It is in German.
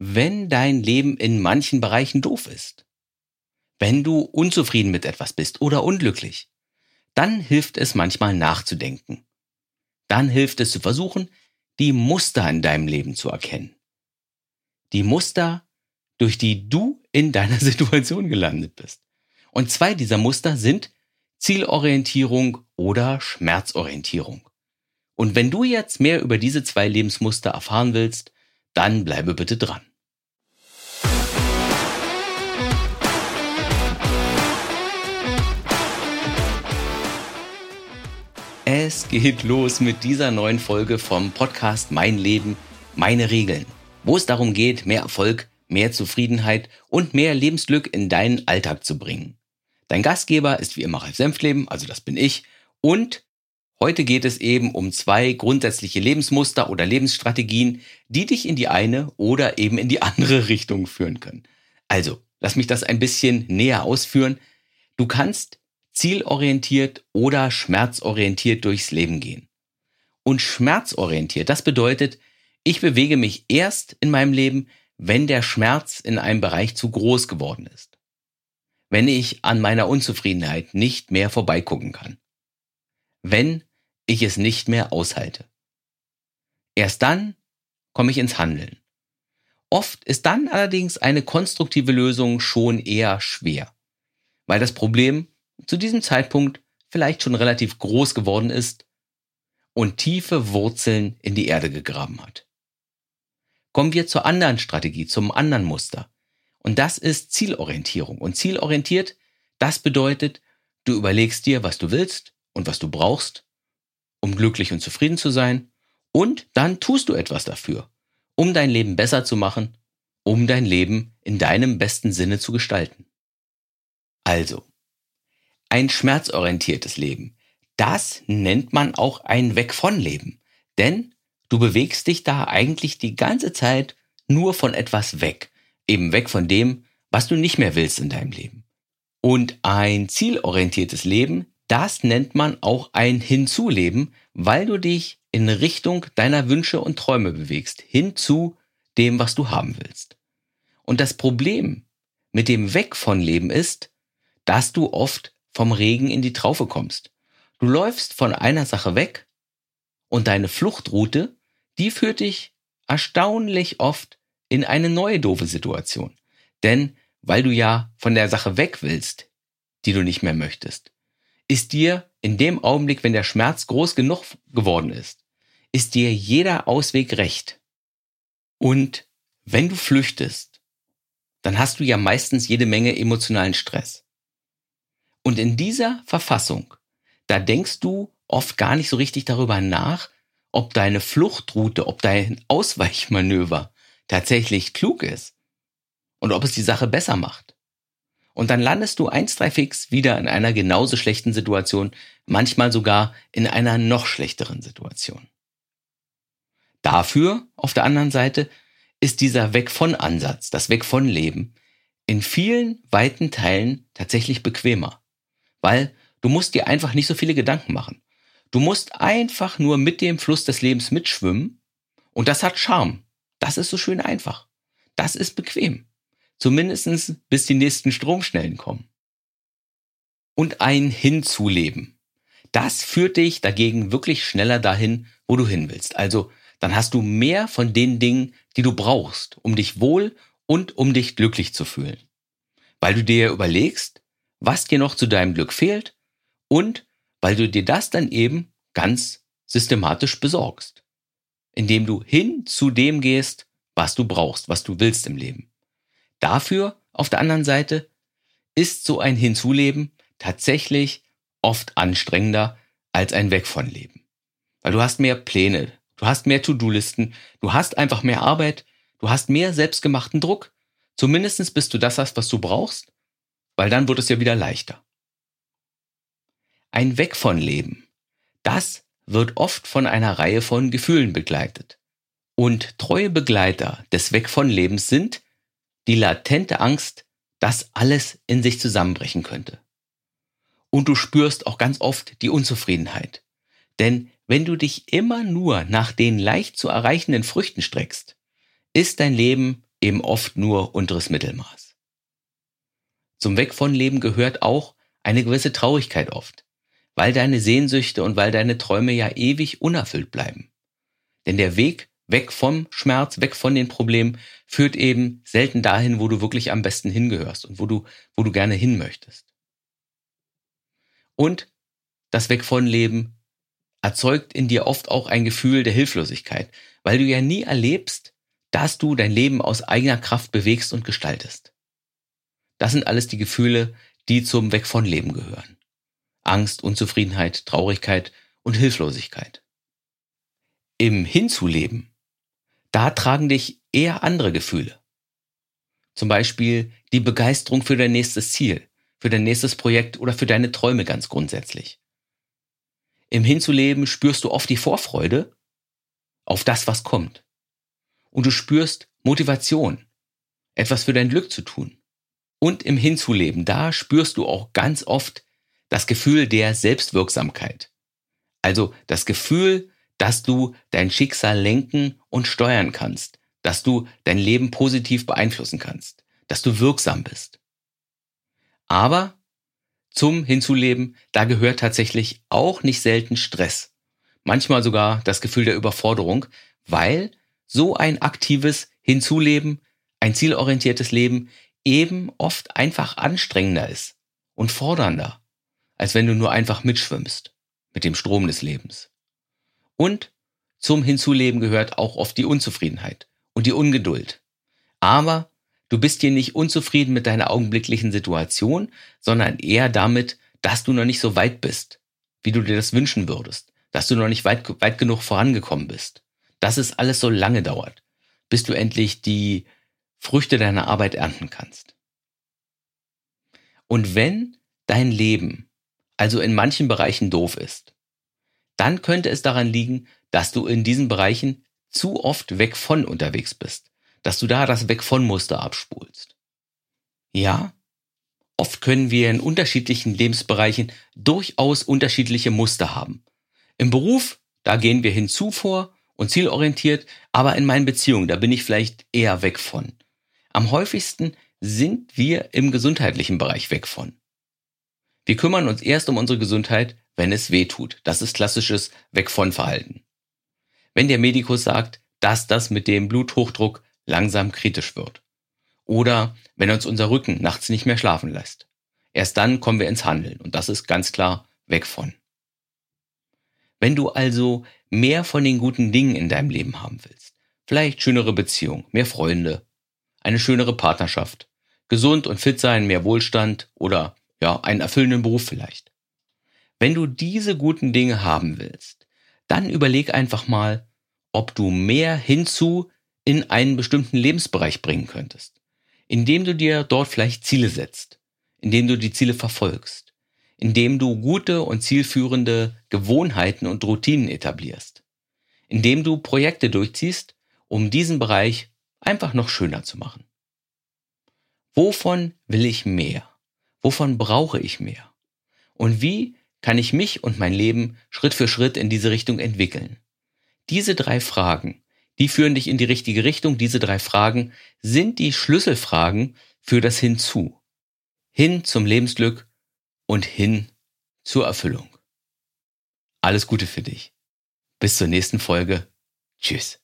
wenn dein Leben in manchen Bereichen doof ist. Wenn du unzufrieden mit etwas bist oder unglücklich, dann hilft es manchmal nachzudenken. Dann hilft es zu versuchen, die Muster in deinem Leben zu erkennen. Die Muster, durch die du in deiner Situation gelandet bist. Und zwei dieser Muster sind Zielorientierung oder Schmerzorientierung. Und wenn du jetzt mehr über diese zwei Lebensmuster erfahren willst, dann bleibe bitte dran. Es geht los mit dieser neuen Folge vom Podcast Mein Leben, meine Regeln, wo es darum geht, mehr Erfolg, mehr Zufriedenheit und mehr Lebensglück in deinen Alltag zu bringen. Dein Gastgeber ist wie immer Ralf Senfleben, also das bin ich, und heute geht es eben um zwei grundsätzliche Lebensmuster oder Lebensstrategien, die dich in die eine oder eben in die andere Richtung führen können. Also, lass mich das ein bisschen näher ausführen. Du kannst zielorientiert oder schmerzorientiert durchs Leben gehen. Und schmerzorientiert, das bedeutet, ich bewege mich erst in meinem Leben, wenn der Schmerz in einem Bereich zu groß geworden ist. Wenn ich an meiner Unzufriedenheit nicht mehr vorbeigucken kann. Wenn ich es nicht mehr aushalte. Erst dann komme ich ins Handeln. Oft ist dann allerdings eine konstruktive Lösung schon eher schwer, weil das Problem zu diesem Zeitpunkt vielleicht schon relativ groß geworden ist und tiefe Wurzeln in die Erde gegraben hat. Kommen wir zur anderen Strategie, zum anderen Muster. Und das ist Zielorientierung. Und zielorientiert, das bedeutet, du überlegst dir, was du willst und was du brauchst, um glücklich und zufrieden zu sein. Und dann tust du etwas dafür, um dein Leben besser zu machen, um dein Leben in deinem besten Sinne zu gestalten. Also, ein schmerzorientiertes Leben. Das nennt man auch ein Weg von Leben. Denn du bewegst dich da eigentlich die ganze Zeit nur von etwas weg. Eben weg von dem, was du nicht mehr willst in deinem Leben. Und ein zielorientiertes Leben, das nennt man auch ein Hinzuleben, weil du dich in Richtung deiner Wünsche und Träume bewegst, hin zu dem, was du haben willst. Und das Problem mit dem Weg von Leben ist, dass du oft vom Regen in die Traufe kommst. Du läufst von einer Sache weg und deine Fluchtroute, die führt dich erstaunlich oft in eine neue doofe Situation. Denn weil du ja von der Sache weg willst, die du nicht mehr möchtest, ist dir in dem Augenblick, wenn der Schmerz groß genug geworden ist, ist dir jeder Ausweg recht. Und wenn du flüchtest, dann hast du ja meistens jede Menge emotionalen Stress. Und in dieser Verfassung, da denkst du oft gar nicht so richtig darüber nach, ob deine Fluchtroute, ob dein Ausweichmanöver tatsächlich klug ist und ob es die Sache besser macht. Und dann landest du eins, drei fix wieder in einer genauso schlechten Situation, manchmal sogar in einer noch schlechteren Situation. Dafür, auf der anderen Seite, ist dieser Weg von Ansatz, das Weg von Leben, in vielen weiten Teilen tatsächlich bequemer weil du musst dir einfach nicht so viele Gedanken machen. Du musst einfach nur mit dem Fluss des Lebens mitschwimmen und das hat Charme. Das ist so schön einfach. Das ist bequem. Zumindestens bis die nächsten Stromschnellen kommen. Und ein Hinzuleben. Das führt dich dagegen wirklich schneller dahin, wo du hin willst. Also dann hast du mehr von den Dingen, die du brauchst, um dich wohl und um dich glücklich zu fühlen. Weil du dir überlegst, was dir noch zu deinem Glück fehlt und weil du dir das dann eben ganz systematisch besorgst, indem du hin zu dem gehst, was du brauchst, was du willst im Leben. Dafür, auf der anderen Seite, ist so ein Hinzuleben tatsächlich oft anstrengender als ein Weg von Leben. Weil du hast mehr Pläne, du hast mehr To-Do-Listen, du hast einfach mehr Arbeit, du hast mehr selbstgemachten Druck. Zumindestens bis du das hast, was du brauchst weil dann wird es ja wieder leichter. Ein Weg von Leben, das wird oft von einer Reihe von Gefühlen begleitet. Und treue Begleiter des Weg von Lebens sind die latente Angst, dass alles in sich zusammenbrechen könnte. Und du spürst auch ganz oft die Unzufriedenheit. Denn wenn du dich immer nur nach den leicht zu erreichenden Früchten streckst, ist dein Leben eben oft nur unteres Mittelmaß. Zum Weg von Leben gehört auch eine gewisse Traurigkeit oft, weil deine Sehnsüchte und weil deine Träume ja ewig unerfüllt bleiben. Denn der Weg weg vom Schmerz, weg von den Problemen führt eben selten dahin, wo du wirklich am besten hingehörst und wo du, wo du gerne hin möchtest. Und das Weg von Leben erzeugt in dir oft auch ein Gefühl der Hilflosigkeit, weil du ja nie erlebst, dass du dein Leben aus eigener Kraft bewegst und gestaltest. Das sind alles die Gefühle, die zum Weg von Leben gehören. Angst, Unzufriedenheit, Traurigkeit und Hilflosigkeit. Im Hinzuleben, da tragen dich eher andere Gefühle. Zum Beispiel die Begeisterung für dein nächstes Ziel, für dein nächstes Projekt oder für deine Träume ganz grundsätzlich. Im Hinzuleben spürst du oft die Vorfreude auf das, was kommt. Und du spürst Motivation, etwas für dein Glück zu tun. Und im Hinzuleben, da spürst du auch ganz oft das Gefühl der Selbstwirksamkeit. Also das Gefühl, dass du dein Schicksal lenken und steuern kannst, dass du dein Leben positiv beeinflussen kannst, dass du wirksam bist. Aber zum Hinzuleben, da gehört tatsächlich auch nicht selten Stress. Manchmal sogar das Gefühl der Überforderung, weil so ein aktives Hinzuleben, ein zielorientiertes Leben eben oft einfach anstrengender ist und fordernder, als wenn du nur einfach mitschwimmst mit dem Strom des Lebens. Und zum Hinzuleben gehört auch oft die Unzufriedenheit und die Ungeduld. Aber du bist hier nicht unzufrieden mit deiner augenblicklichen Situation, sondern eher damit, dass du noch nicht so weit bist, wie du dir das wünschen würdest, dass du noch nicht weit, weit genug vorangekommen bist, dass es alles so lange dauert, bis du endlich die Früchte deiner Arbeit ernten kannst. Und wenn dein Leben also in manchen Bereichen doof ist, dann könnte es daran liegen, dass du in diesen Bereichen zu oft weg von unterwegs bist, dass du da das Weg von Muster abspulst. Ja, oft können wir in unterschiedlichen Lebensbereichen durchaus unterschiedliche Muster haben. Im Beruf, da gehen wir hinzu vor und zielorientiert, aber in meinen Beziehungen, da bin ich vielleicht eher weg von. Am häufigsten sind wir im gesundheitlichen Bereich weg von. Wir kümmern uns erst um unsere Gesundheit, wenn es weh tut. Das ist klassisches Weg von Verhalten. Wenn der Medikus sagt, dass das mit dem Bluthochdruck langsam kritisch wird. Oder wenn uns unser Rücken nachts nicht mehr schlafen lässt. Erst dann kommen wir ins Handeln und das ist ganz klar weg von. Wenn du also mehr von den guten Dingen in deinem Leben haben willst, vielleicht schönere Beziehungen, mehr Freunde, eine schönere Partnerschaft, gesund und fit sein, mehr Wohlstand oder ja, einen erfüllenden Beruf vielleicht. Wenn du diese guten Dinge haben willst, dann überleg einfach mal, ob du mehr hinzu in einen bestimmten Lebensbereich bringen könntest, indem du dir dort vielleicht Ziele setzt, indem du die Ziele verfolgst, indem du gute und zielführende Gewohnheiten und Routinen etablierst, indem du Projekte durchziehst, um diesen Bereich einfach noch schöner zu machen. Wovon will ich mehr? Wovon brauche ich mehr? Und wie kann ich mich und mein Leben Schritt für Schritt in diese Richtung entwickeln? Diese drei Fragen, die führen dich in die richtige Richtung. Diese drei Fragen sind die Schlüsselfragen für das Hinzu. Hin zum Lebensglück und hin zur Erfüllung. Alles Gute für dich. Bis zur nächsten Folge. Tschüss.